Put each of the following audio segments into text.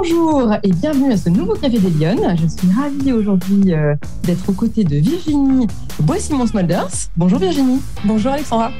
Bonjour et bienvenue à ce nouveau Café des Lyonnes. Je suis ravie aujourd'hui euh, d'être aux côtés de Virginie Bois-Simon-Smolders. Bonjour Virginie. Bonjour Alexandra.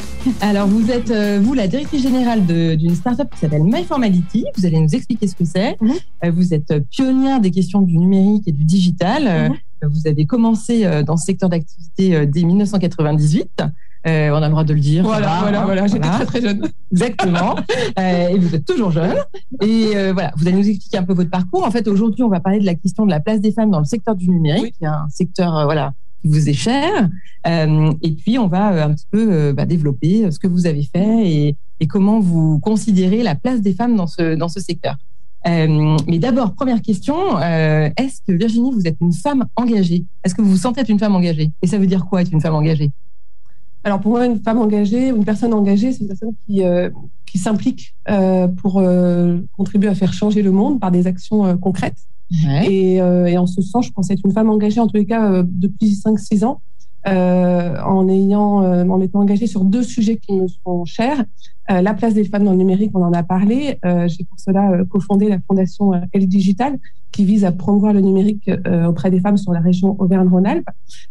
Alors vous êtes, euh, vous, la directrice générale d'une startup qui s'appelle MyFormality. Vous allez nous expliquer ce que c'est. Mhm. Euh, vous êtes pionnière des questions du numérique et du digital. Euh, Vous avez commencé dans ce secteur d'activité dès 1998. Euh, on a le droit de le dire. Voilà, va, voilà, hein, voilà. J'étais voilà. très très jeune. Exactement. Euh, et vous êtes toujours jeune. Et euh, voilà, vous allez nous expliquer un peu votre parcours. En fait, aujourd'hui, on va parler de la question de la place des femmes dans le secteur du numérique, Oui. qui est un secteur voilà qui vous est cher. Et puis, on va un petit peu bah, développer ce que vous avez fait et, et comment vous considérez la place des femmes dans ce dans ce secteur. Mais d'abord, première question est-ce que Virginie, vous êtes une femme engagée? Est-ce que vous vous sentez être une femme engagée? Et ça veut dire quoi être une femme engagée? Alors pour moi, une femme engagée, une personne engagée, c'est une personne qui, euh, qui s'implique euh, pour euh, contribuer à faire changer le monde par des actions concrètes. Et, et en ce sens, je pense être une femme engagée, en tous les cas, depuis 5-6 ans, euh, en, ayant, euh, en m'étant engagée sur deux sujets qui me sont chers. Euh, la place des femmes dans le numérique, on en a parlé. Euh, J'ai pour cela cofondé la fondation Elle Digital, qui vise à promouvoir le numérique auprès des femmes sur la région Auvergne-Rhône-Alpes.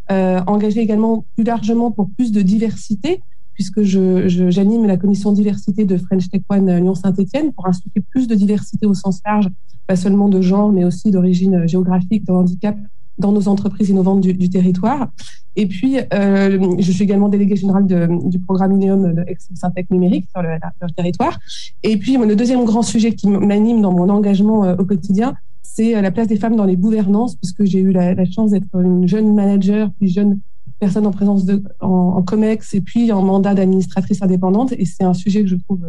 Engagée également plus largement pour plus de diversité, puisque j'anime la commission diversité de French Tech One Lyon-Saint-Etienne pour insuffler plus de diversité au sens large, pas seulement de genre, mais aussi d'origine géographique, de handicap dans nos entreprises innovantes du, territoire. Et puis, euh, je suis également déléguée générale du programme INEOM de Syntec numérique sur le, territoire. Et puis, le deuxième grand sujet qui m'anime dans mon engagement euh, au quotidien, c'est euh, la place des femmes dans les gouvernances, puisque j'ai eu la, chance d'être une jeune manager, puis jeune personne en présence de, en, COMEX et puis en mandat d'administratrice indépendante. Et c'est un sujet que je trouve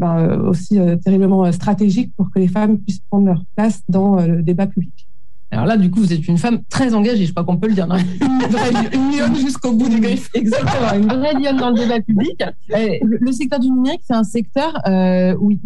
ben, aussi terriblement stratégique pour que les femmes puissent prendre leur place dans le débat public. Alors là, du coup, vous êtes une femme très engagée, je crois qu'on peut le dire. non Une vraie une lionne jusqu'au bout du griffe. Exactement, une vraie lionne dans le débat public. Euh, Le le secteur du numérique, c'est un secteur euh, où il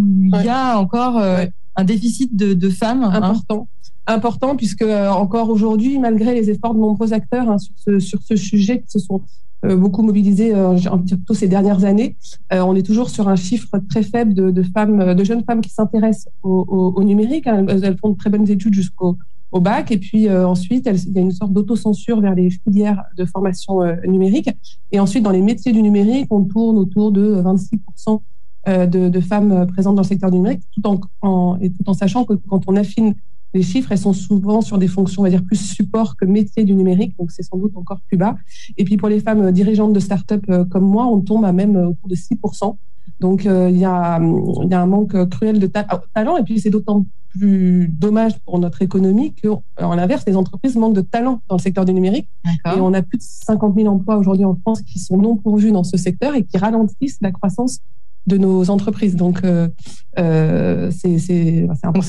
y a encore euh, Ouais. un déficit de, de femmes. hein. important. Important puisque euh, encore aujourd'hui, malgré les efforts de nombreux acteurs hein, sur, ce, sur ce sujet qui se sont euh, beaucoup mobilisés euh, j'ai envie de dire plutôt ces dernières années, on est toujours sur un chiffre très faible de, de femmes, de jeunes femmes qui s'intéressent au, au- au numérique. hein. Elles, elles font de très bonnes études jusqu'au au bac et puis euh, ensuite il y a une sorte d'autocensure vers les filières de formation euh, numérique et ensuite dans les métiers du numérique on tourne autour de 26% euh, de, femmes présentes dans le secteur numérique tout en, et tout en sachant que quand on affine les chiffres, elles sont souvent sur des fonctions, on va dire, plus support que métier du numérique, donc c'est sans doute encore plus bas. Et puis pour les femmes dirigeantes de start-up comme moi, on tombe à même autour de 6%. Donc euh, il y, a, hum, il y a un manque euh, cruel de ta- ah, talent, et puis c'est d'autant plus dommage pour notre économie qu'en l'inverse, les entreprises manquent de talent dans le secteur du numérique. Et on a plus de 50 000 emplois aujourd'hui en France qui sont non pourvus dans ce secteur et qui ralentissent la croissance de nos entreprises. Donc, euh, euh, c'est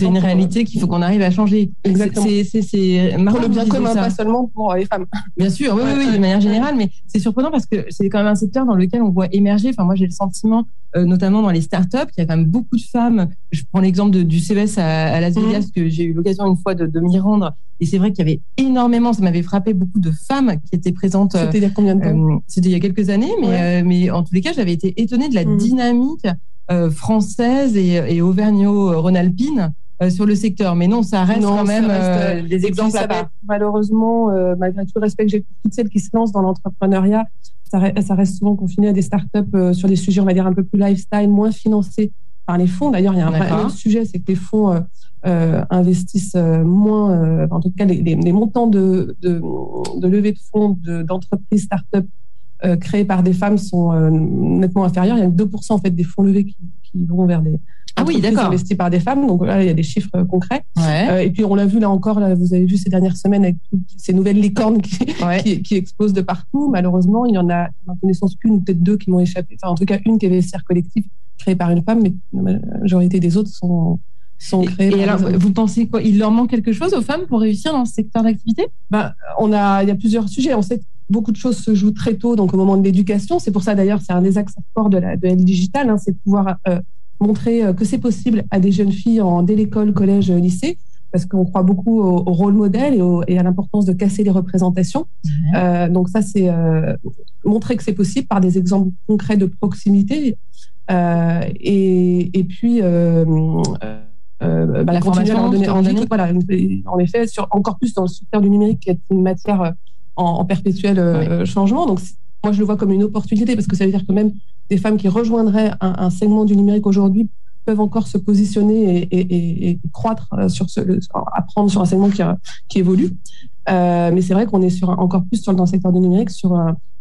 une réalité qu'il faut qu'on arrive à changer. Exactement. C'est- marrant Pour le que bien commun, ça. pas seulement pour les femmes. Bien sûr, oui, oui, Ouais, oui, de manière générale, mais c'est surprenant parce que c'est quand même un secteur dans lequel on voit émerger. Enfin, moi, j'ai le sentiment, euh, notamment dans les startups, qu'il y a quand même beaucoup de femmes. Je prends l'exemple de- du CES à, à Las Mhm. Vegas, que j'ai eu l'occasion une fois de, de m'y rendre. Et c'est vrai qu'il y avait énormément, ça m'avait frappé beaucoup de femmes qui étaient présentes. C'était il y a combien de temps euh, C'était il y a quelques années, mais, Ouais. euh, mais en tous les cas, j'avais été étonnée de la Mhm. dynamique euh, française et, et auvergno-rhône-alpine euh, sur le secteur. Mais non, ça reste Non, quand même reste, euh, euh, des exemples à part. malheureusement, euh, malgré tout le respect que j'ai pour toutes celles qui se lancent dans l'entrepreneuriat, ça, re- ça reste souvent confiné à des startups euh, sur des sujets, on va dire, un peu plus lifestyle, moins financés par les fonds. D'ailleurs, il y a un, autre sujet, c'est que les fonds euh, euh, investissent euh, moins, euh, en tout cas, les, les- les montants de, de, de levée de fonds de- d'entreprises startups euh, créées par des femmes sont euh, nettement inférieurs. Il y a que 2% en fait, des fonds levés qui, qui vont vers des Ah oui, d'accord. investies par des femmes. Donc là, il y a des chiffres euh, concrets. Ouais. Euh, et puis on l'a vu là encore, là, vous avez vu ces dernières semaines avec toutes ces nouvelles licornes qui, Ouais. qui, qui explosent de partout. Malheureusement, il y en a, à ma connaissance, qu'une ou peut-être deux qui m'ont échappé. Enfin, en tout cas, une qui est vestiaire collectif créée par une femme, mais la majorité des autres sont, sont créées Et, par et alors, vous pensez quoi? Il leur manque quelque chose aux femmes pour réussir dans ce secteur d'activité? Ben, on a, il y a plusieurs sujets. On sait beaucoup de choses se jouent très tôt, donc au moment de l'éducation. C'est pour ça d'ailleurs, c'est un des axes forts de la de L Digital, hein, c'est de pouvoir euh, montrer euh, que c'est possible à des jeunes filles en, dès l'école, collège, lycée, parce qu'on croit beaucoup au, au rôle modèle et, au- et à l'importance de casser les représentations. Euh, donc ça, c'est euh, montrer que c'est possible par des exemples concrets de proximité. Euh, et, et puis, euh, bah, la formation, donner, en, voilà, en effet, sur, encore plus dans le secteur du numérique, qui est une matière en, perpétuel changement. Donc, moi, je le vois comme une opportunité parce que ça veut dire que même des femmes qui rejoindraient un, segment du numérique aujourd'hui peuvent encore se positionner et, croître sur ce, apprendre sur un segment qui, qui évolue. Euh, mais c'est vrai qu'on est sur encore plus sur, dans le secteur du numérique sur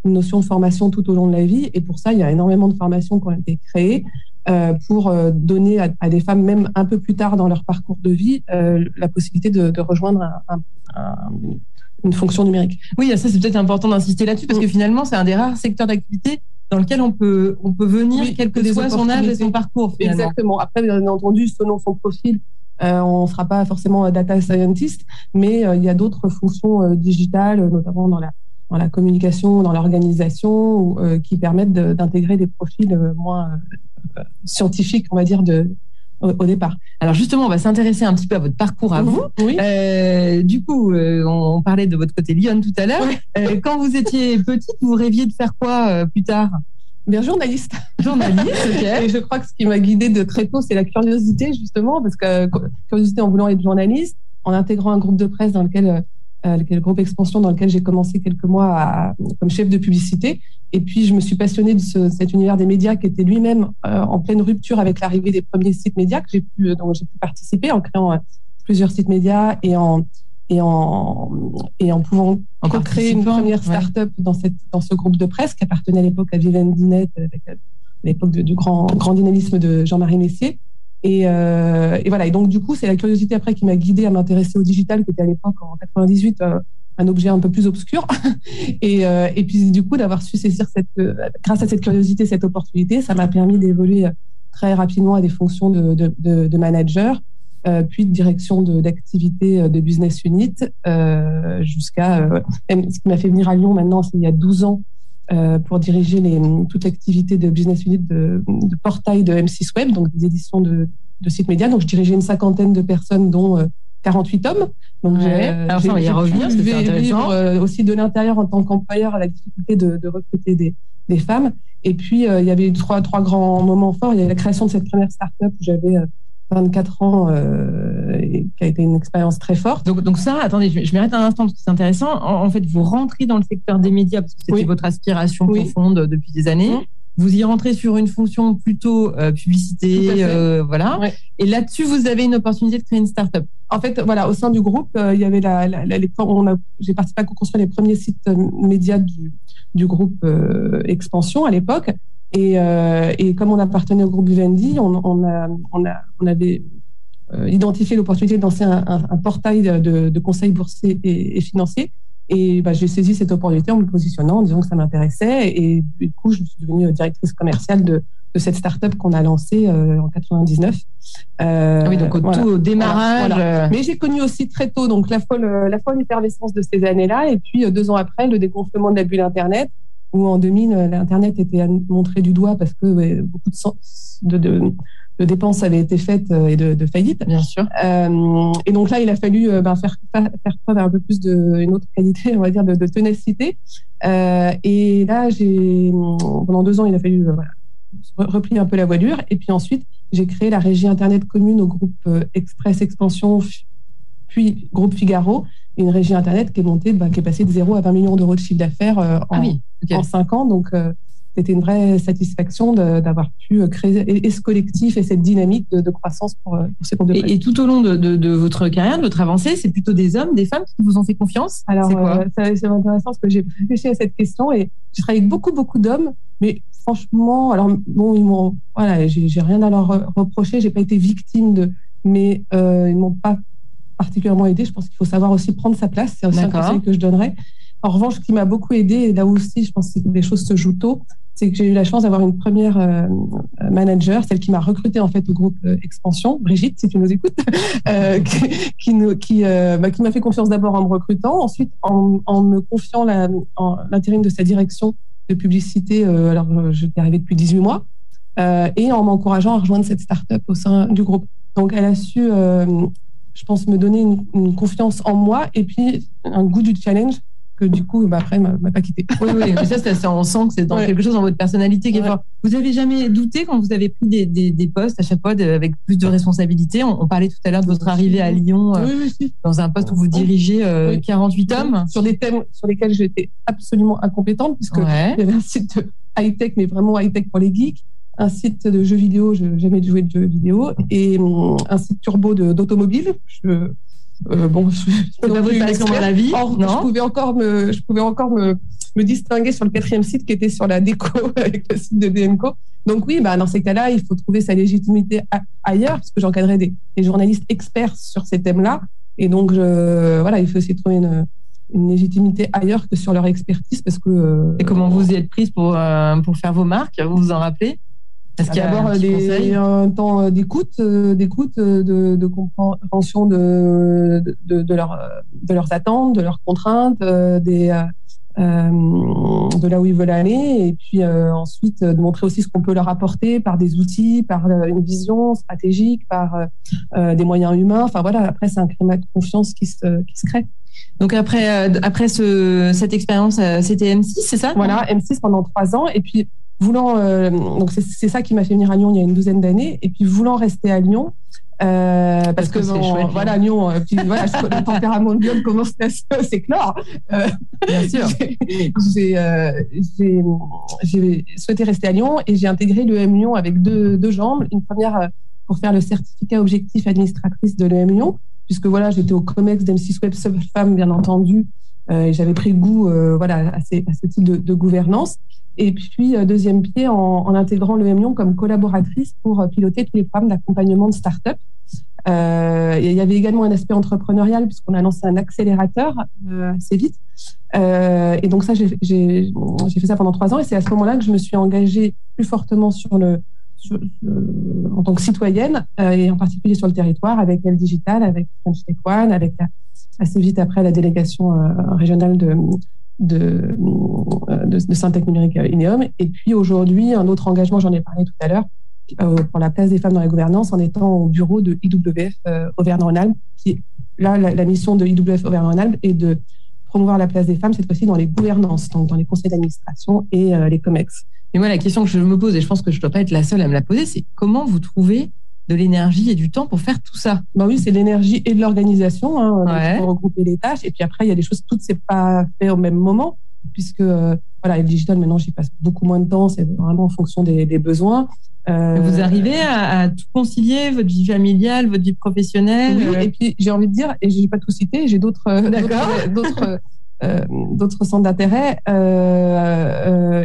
une notion de formation tout au long de la vie. Et pour ça, il y a énormément de formations qui ont été créées euh, pour euh, donner à, des femmes, même un peu plus tard dans leur parcours de vie, la possibilité de, rejoindre une fonction numérique. Oui, ça c'est peut-être important d'insister là-dessus parce que finalement, c'est un des rares secteurs d'activité dans lequel on peut, on peut venir, quel que soit son âge et son parcours. Exactement. Après, bien entendu, selon son profil, euh, on ne sera pas forcément data scientist, mais euh, il y a d'autres fonctions euh, digitales, notamment dans la, dans la communication, dans l'organisation, qui permettent d'intégrer des profils moins scientifiques, on va dire, de, au, départ. Alors justement, on va s'intéresser un petit peu à votre parcours à vous. du coup, on, parlait de votre côté Lyon tout à l'heure. quand vous étiez petite, vous rêviez de faire quoi plus tard? Bien journaliste. Journaliste, ok. Et je crois que ce qui m'a guidée de très tôt, c'est la curiosité, justement, parce que curiosité en voulant être journaliste, en intégrant un groupe de presse dans lequel, euh, le groupe Expansion, dans lequel j'ai commencé quelques mois comme chef de publicité. Et puis, je me suis passionnée de cet univers des médias qui était lui-même euh, en pleine rupture avec l'arrivée des premiers sites médias que j'ai pu, dont j'ai pu participer en créant euh, plusieurs sites médias et en et en, et en pouvant créer une première start-up dans, cette, dans ce groupe de presse qui appartenait à l'époque à Vivendinet, avec euh, l'époque du grand, grand dynamisme de Jean-Marie Messier. Et, euh, et, voilà. Et donc, du coup, c'est la curiosité après qui m'a guidée à m'intéresser au digital, qui était à l'époque, en 98, euh, un objet un peu plus obscur. et, et puis, du coup, d'avoir su saisir cette, grâce à cette curiosité, cette opportunité, ça m'a permis d'évoluer très rapidement à des fonctions de, de, de, manager euh, puis de direction d'activité de, business unit, euh, jusqu'à euh, ce qui m'a fait venir à Lyon maintenant, c'est il y a 12 ans, pour diriger les, toute l'activité de business unit de, de, portail de M6 Web, donc des éditions de, de sites médias. Donc, je dirigeais une cinquantaine de personnes, dont 48 hommes. Donc, ouais. Alors, ça, on va y revenir, c'est intéressant. aussi de l'intérieur en tant qu'employeur à la difficulté de, de recruter des, des, femmes. Et puis, il y avait trois, trois grands moments forts. Il y a la création de cette première start-up où j'avais 24 ans, euh, qui a été une expérience très forte. Donc, donc ça, attendez, je, m'arrête un instant parce que c'est intéressant. En, fait, vous rentrez dans le secteur des médias parce que c'était votre aspiration profonde depuis des années. Mmh. Vous y rentrez sur une fonction plutôt euh, publicité, euh, voilà. Et là-dessus, vous avez une opportunité de créer une start-up. En fait, voilà, au sein du groupe, il y avait la, la, la j'ai participé à construire les premiers sites médias du, du groupe Expansion à l'époque. Et, euh, et, comme on appartenait au groupe Vivendi, on, on, a, on, a, on avait euh, identifié l'opportunité de lancer un, un, portail de, de, conseils boursiers et, et financiers. Et bah, j'ai saisi cette opportunité en me positionnant, en disant que ça m'intéressait. Et du coup, je suis devenue directrice commerciale de, de cette start-up qu'on a lancée euh, en 99. Euh, ah oui, donc au tout démarrage. Euh. Mais j'ai connu aussi très tôt donc la folle, la folle effervescence de ces années-là. Et puis deux ans après, le dégonflement de la bulle Internet où en 2000, l'Internet était montré du doigt parce que beaucoup de, de, de, dépenses avaient été faites euh, et de, faillites. Bien sûr. Euh, et donc là, il a fallu euh, ben, faire, faire, preuve d'un peu plus d'une autre qualité, on va dire, de. Euh, et là, j'ai pendant deux ans, il a fallu voilà, replier un peu la voilure. Et puis ensuite, j'ai créé la régie Internet commune au groupe Express Expansion, puis groupe Figaro, une régie Internet qui est montée, bah, qui est passée de 0 à 20 millions d'euros de chiffre d'affaires euh, en, ah en 5 ans. Donc, euh, c'était une vraie satisfaction d'avoir pu euh, créer ce collectif et cette dynamique de, croissance pour, pour, ces comptes de et, et, tout au long de, de, votre carrière, de votre avancée, c'est plutôt des hommes, des femmes qui vous ont fait confiance? Alors, c'est intéressant parce que j'ai réfléchi à cette question et j'ai travaillé avec beaucoup, beaucoup d'hommes, mais franchement, alors, bon, ils m'ont, voilà, j'ai rien à leur reprocher, j'ai pas été victime de, mais ils m'ont pas particulièrement aidé. Je pense qu'il faut savoir aussi prendre sa place. C'est aussi un conseil que je donnerais. En revanche, ce qui m'a beaucoup aidé, et là aussi, je pense que des choses se jouent tôt, c'est que j'ai eu la chance d'avoir une première euh, manager, celle qui m'a recruté en fait au groupe euh, Expansion, Brigitte, si tu nous écoutes, euh, qui, qui, bah, qui m'a fait confiance d'abord en me recrutant, ensuite en, en me confiant l'intérim de sa direction de publicité, alors je suis arrivée depuis 18 mois, et en m'encourageant à rejoindre cette start-up au sein du groupe. Donc elle a su je pense, me donner une, confiance en moi et puis un goût du challenge que du coup, bah, après, m'a pas quitté. Oui, oui, mais ça, ça, on sent que c'est dans quelque chose dans votre personnalité qui est fort. Vous avez jamais douté quand vous avez pris des, des, des postes à chaque fois avec plus de responsabilités? On, parlait tout à l'heure de votre arrivée à Lyon euh, dans un poste où vous dirigez 48 euh, hommes. Sur des thèmes sur lesquels j'étais absolument incompétente, puisque il y avait un site high-tech, mais vraiment high-tech pour les geeks un site de jeux vidéo, je n'ai jamais joué de jeux vidéo, et hum, un site turbo d'automobile. Je, euh, bon, je, pas dans la vie. non je pouvais encore me, je pouvais encore me, me, distinguer sur le quatrième site qui était sur la déco avec le site de DMCO. Donc oui, bah, dans ces cas-là, il faut trouver sa légitimité ailleurs, parce que j'encadrais des, des, journalistes experts sur ces thèmes-là. Et donc, je, voilà, il faut aussi trouver une, une légitimité ailleurs que sur leur expertise, parce que. Et comment vous y êtes prise pour, euh, pour faire vos marques Vous vous en rappelez? Est-ce qu'il y a d'abord un temps euh, d'écoute, euh, d'écoute, de, de, compréhension de, de, de, leur, de leurs attentes, de leurs contraintes, des, de là où ils veulent aller, et puis ensuite de montrer aussi ce qu'on peut leur apporter par des outils, par une vision stratégique, par des moyens humains. Enfin voilà, après c'est un climat de confiance qui se, qui se crée. Donc après, après ce, cette expérience, c'était M6, c'est ça? Voilà, M6 pendant trois ans. Et puis voulant, euh, donc c'est ça qui m'a fait venir à Lyon il y a une douzaine d'années, et puis voulant rester à Lyon. Euh, parce, que, voilà Lyon, euh, voilà, le tempérament de Lyon commence à s'éclore. Euh, Bien sûr. J'ai souhaité rester à Lyon et j'ai intégré l'EM Lyon avec deux, deux jambes. Une première pour faire le certificat objectif administratrice de l'EM Lyon, puisque voilà, j'étais au COMEX d'M6 Web Femme, bien entendu, et j'avais pris goût voilà, à, ces, à ce type de, de gouvernance. Et puis, euh, deuxième pied, en, intégrant le Lyon comme collaboratrice pour euh, piloter tous les programmes d'accompagnement de start-up. Euh, il y avait également un aspect entrepreneurial puisqu'on a lancé un accélérateur assez vite. et donc ça, j'ai fait ça pendant trois ans et c'est à ce moment-là que je me suis engagée plus fortement en tant que citoyenne et en particulier sur le territoire avec Elle Digital, avec French Tech One, avec assez vite après la délégation régionale de, de, de, de Syntec Numérique Ineum. Et puis aujourd'hui, un autre engagement, j'en ai parlé tout à l'heure, euh, pour la place des femmes dans la gouvernance en étant au bureau de IWF euh, Auvergne-Rhône-Alpes. Qui, là, la, mission de IWF Auvergne-Rhône-Alpes est de promouvoir la place des femmes, cette fois-ci dans les gouvernances, donc dans les conseils d'administration et euh, les COMEX. Et moi, la question que je me pose, et je pense que je ne dois pas être la seule à me la poser, c'est comment vous trouvez de l'énergie et du temps pour faire tout ça. Bah oui, c'est l'énergie et de l'organisation hein, pour regrouper les tâches. Et puis après, il y a des choses, toutes c'est pas fait au même moment, puisque euh, voilà, le digital maintenant, j'y passe beaucoup moins de temps. C'est vraiment en fonction des, besoins. Euh, vous arrivez à, tout concilier, votre vie familiale, votre vie professionnelle. Oui, et puis j'ai envie de dire, et je n'ai pas tout cité, j'ai d'autres d'autres euh, d'autres centres d'intérêt.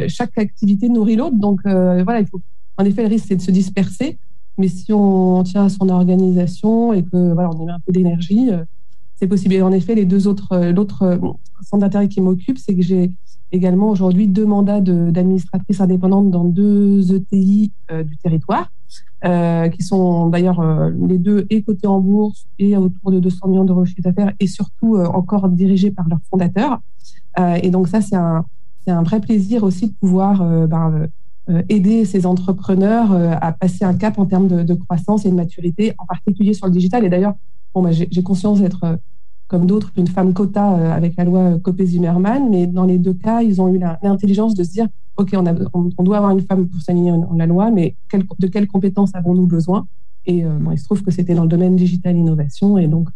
chaque activité nourrit l'autre, donc voilà, il faut. En effet, le risque c'est de se disperser. Mais si on tient à son organisation et que voilà, on y met un peu d'énergie, euh, c'est possible. Et en effet, les deux autres, euh, l'autre euh, centre d'intérêt qui m'occupe, c'est que j'ai également aujourd'hui deux mandats d'administratrice indépendante dans deux ETI du territoire, qui sont d'ailleurs les deux et cotés en bourse et autour de 200 millions d'euros de chiffre d'affaires et surtout encore dirigés par leurs fondateurs. et donc ça, c'est un, un, vrai plaisir aussi de pouvoir ben, aider ces entrepreneurs euh, à passer un cap en termes de, croissance et de maturité, en particulier sur le digital. Et d'ailleurs, bon, bah, j'ai conscience d'être, euh, comme d'autres, une femme quota avec la loi Copé-Zimmermann, mais dans les deux cas, ils ont eu l'intelligence de se dire, OK, on, doit avoir une femme pour s'aligner en, la loi, mais de quelles compétences avons-nous besoin? Et il se trouve que c'était dans le domaine digital innovation, et donc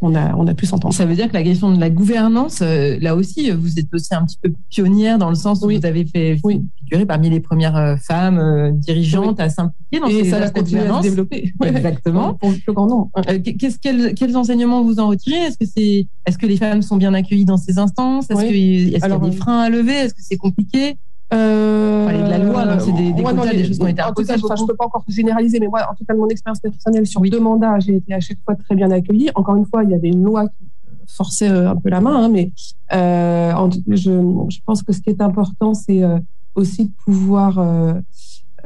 on a, on a pu s'entendre. Ça veut dire que la question de la gouvernance, euh, là aussi, vous êtes aussi un petit peu pionnière dans le sens où vous avez fait oui. figurer parmi les premières euh, femmes euh, dirigeantes à s'impliquer dans Et ça va continuer à se développer. Exactement. Pour le grand nom. Qu'est-ce, quels, quels, enseignements vous en retirez? Est-ce que, c'est, est-ce que les femmes sont bien accueillies dans ces instances? Est-ce, qu'il y a des freins à lever? Est-ce que c'est compliqué? Euh, parler de la loi, c'est des, des, des choses qui ont été imposées. je ne peux pas encore généraliser, mais moi, en tout cas, de mon expérience personnelle sur deux mandats, j'ai été à chaque fois très bien accueillie. Encore une fois, il y avait une loi qui forçait euh, un peu la main, hein, mais euh, je, je, pense que ce qui est important, c'est euh, aussi de pouvoir euh,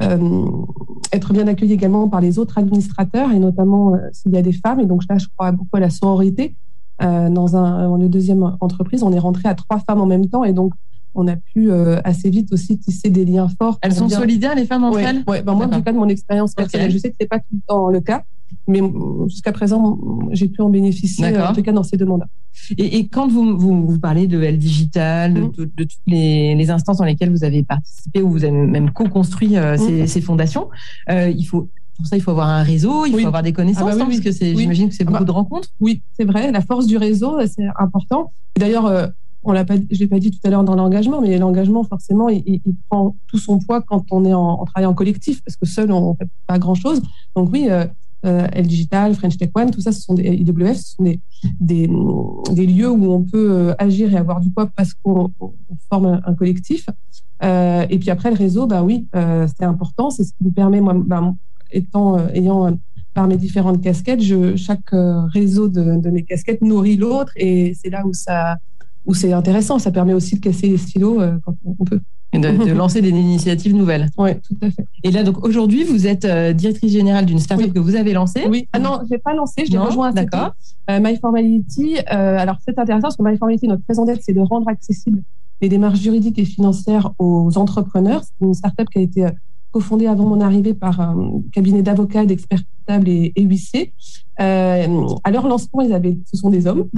euh, être bien accueilli également par les autres administrateurs, et notamment s'il y a des femmes. Et donc là, je crois beaucoup à la sororité. dans un, dans une deuxième entreprise, on est rentré à trois femmes en même temps, et donc on a pu euh, assez vite aussi tisser des liens forts. Elles sont solidaires, les femmes entre elles? Oui, ben moi, en tout cas, de mon expérience personnelle, je sais que ce n'est pas tout le temps le cas. Mais jusqu'à présent, j'ai pu en bénéficier, en tout cas dans ces deux mandats. Et, quand vous, vous, parlez de L Digital, de, mmh. toutes les, instances dans lesquelles vous avez participé ou vous avez même co-construit mmh. ces, ces, fondations, il faut pour ça, il faut avoir un réseau, il faut avoir des connaissances, ah bah hein, parce que c'est, j'imagine que c'est beaucoup ah bah, de rencontres. Oui, c'est vrai. La force du réseau, c'est important. D'ailleurs, euh, on l'a pas, je l'ai pas dit tout à l'heure dans l'engagement, mais l'engagement, forcément, il, prend tout son poids quand on est en, travail en collectif, parce que seul, on fait pas grand chose. Donc oui, euh, euh L Digital, French Tech One, tout ça, ce sont des IWF, ce sont des, des, lieux où on peut euh, agir et avoir du poids parce qu'on forme un, collectif. Euh, et puis après, le réseau, bah oui, c'est important. C'est ce qui me permet, moi, bah, étant, ayant par mes différentes casquettes, chaque réseau de mes casquettes nourrit l'autre et c'est là où ça où c'est intéressant. Ça permet aussi de casser les stylos quand on peut. Et de, lancer des initiatives nouvelles. Oui, tout à fait. Et là, donc aujourd'hui, vous êtes directrice générale d'une startup que vous avez lancée. Oui. Ah non, je n'ai pas lancé, je l'ai rejoint. D'accord. Euh, MyFormality. alors c'est intéressant parce que MyFormality, notre raison d'être, c'est de rendre accessibles les démarches juridiques et financières aux entrepreneurs. C'est une startup qui a été cofondé avant mon arrivée par un cabinet d'avocats, d'experts comptables et, huissiers. Euh, à leur lancement, ils avaient, ce sont des hommes.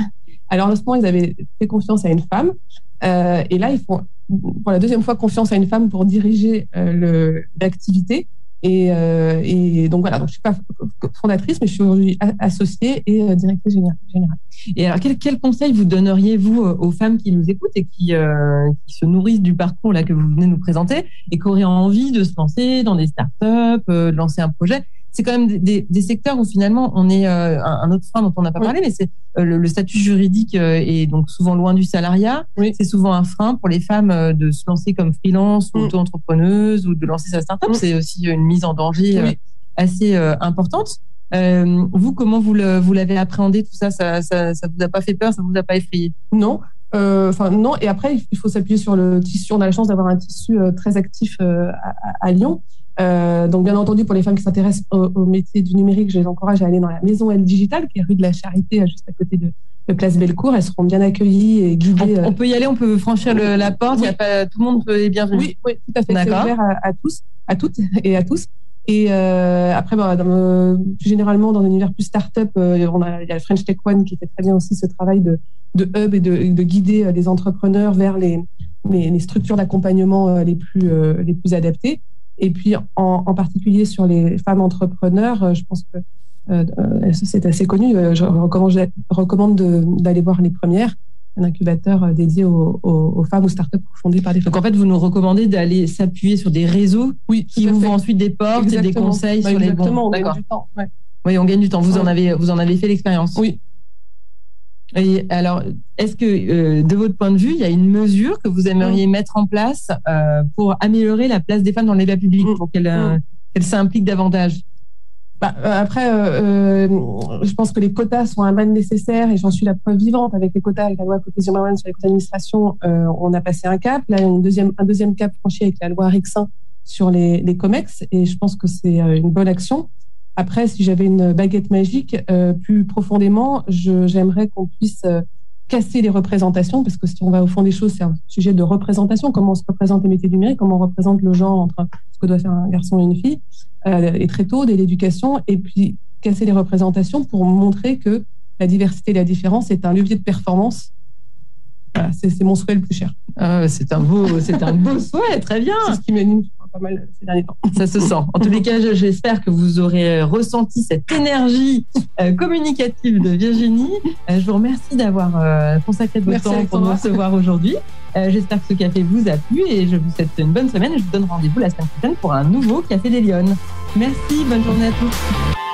À leur lancement, ils avaient fait confiance à une femme. Euh, et là, ils font pour la deuxième fois confiance à une femme pour diriger euh, l'activité. Et, euh, et, donc voilà, je suis pas fondatrice, mais je suis associée et directrice générale. Et alors, quel, quel conseil vous donneriez vous euh, aux femmes qui nous écoutent et qui, qui, se nourrissent du parcours là que vous venez nous présenter et qui auraient envie de se lancer dans des startups, de lancer un projet? C'est quand même des, des, secteurs où finalement on est euh, un autre frein dont on n'a pas parlé, mais c'est euh, le, statut juridique euh, est donc souvent loin du salariat. C'est souvent un frein pour les femmes de se lancer comme freelance ou mm. auto-entrepreneuse ou de lancer sa startup. up mm. C'est aussi une mise en danger assez importante. vous, comment vous l'avez appréhendé tout ça, ça, ça Ça vous a pas fait peur? Ça vous a pas effrayé? Non. Enfin non. Et après, il faut s'appuyer sur le tissu. On a la chance d'avoir un tissu très actif à, à, Lyon. Euh, donc, bien entendu, pour les femmes qui s'intéressent au, métier du numérique, je les encourage à aller dans la maison L Digital, qui est rue de la Charité, euh, juste à côté de, de Place Bellecour. Elles seront bien accueillies et guidées. On, euh, peut y aller, on peut franchir le, la porte. Il y a pas, tout le monde est bienvenu. Oui, oui, tout à fait. C'est ouvert à, à, tous, à toutes et à tous. Et euh, après, bah, dans, plus généralement, dans un univers plus start-up, euh, on a, il y a le French Tech One qui fait très bien aussi ce travail de, de hub et de, de guider les entrepreneurs vers les, les, les structures d'accompagnement les plus, les plus adaptées. Et puis, en, en, particulier sur les femmes entrepreneurs, euh, je pense que euh, euh, c'est assez connu. Je recommande, d'aller voir les premières, un incubateur dédié aux, aux, femmes ou startups fondées par des femmes. Donc, en fait, vous nous recommandez d'aller s'appuyer sur des réseaux oui, qui ouvrent ensuite des portes et des conseils bah, sur les bons. On gagne du temps. Ouais. Oui, on gagne du temps. Vous, en, avez, vous en avez fait l'expérience. Oui. Et alors, est-ce que, euh, de votre point de vue, il y a une mesure que vous aimeriez mettre en place euh, pour améliorer la place des femmes dans le débat public, pour qu'elles qu s'impliquent davantage? Bah, après, je pense que les quotas sont un mal nécessaire et j'en suis la preuve vivante avec les quotas, avec la loi cohésion sur les quotas d'administration. on a passé un cap. Là, une deuxième, un deuxième cap franchi avec la loi Rixin sur les, les COMEX et je pense que c'est une bonne action. Après, si j'avais une baguette magique, euh, plus profondément, j'aimerais qu'on puisse euh, casser les représentations, parce que si on va au fond des choses, c'est un sujet de représentation, comment on se représente les métiers numériques, comment on représente le genre entre ce que doit faire un garçon et une fille, euh, et très tôt, dès l'éducation, et puis casser les représentations pour montrer que la diversité et la différence est un levier de performance. Voilà, c'est mon souhait le plus cher. Ah, c'est un beau, c'est un beau souhait, très bien. C'est ce qui m'anime pas mal ces derniers temps. Ça se sent. En tous les cas, j'espère que vous aurez ressenti cette énergie euh, communicative de Virginie. Euh, je vous remercie d'avoir euh, consacré de votre temps pour nous recevoir aujourd'hui. j'espère que ce café vous a plu et je vous souhaite une bonne semaine. Je vous donne rendez-vous la semaine prochaine pour un nouveau Café des Lyonnes. Merci, bonne journée à tous.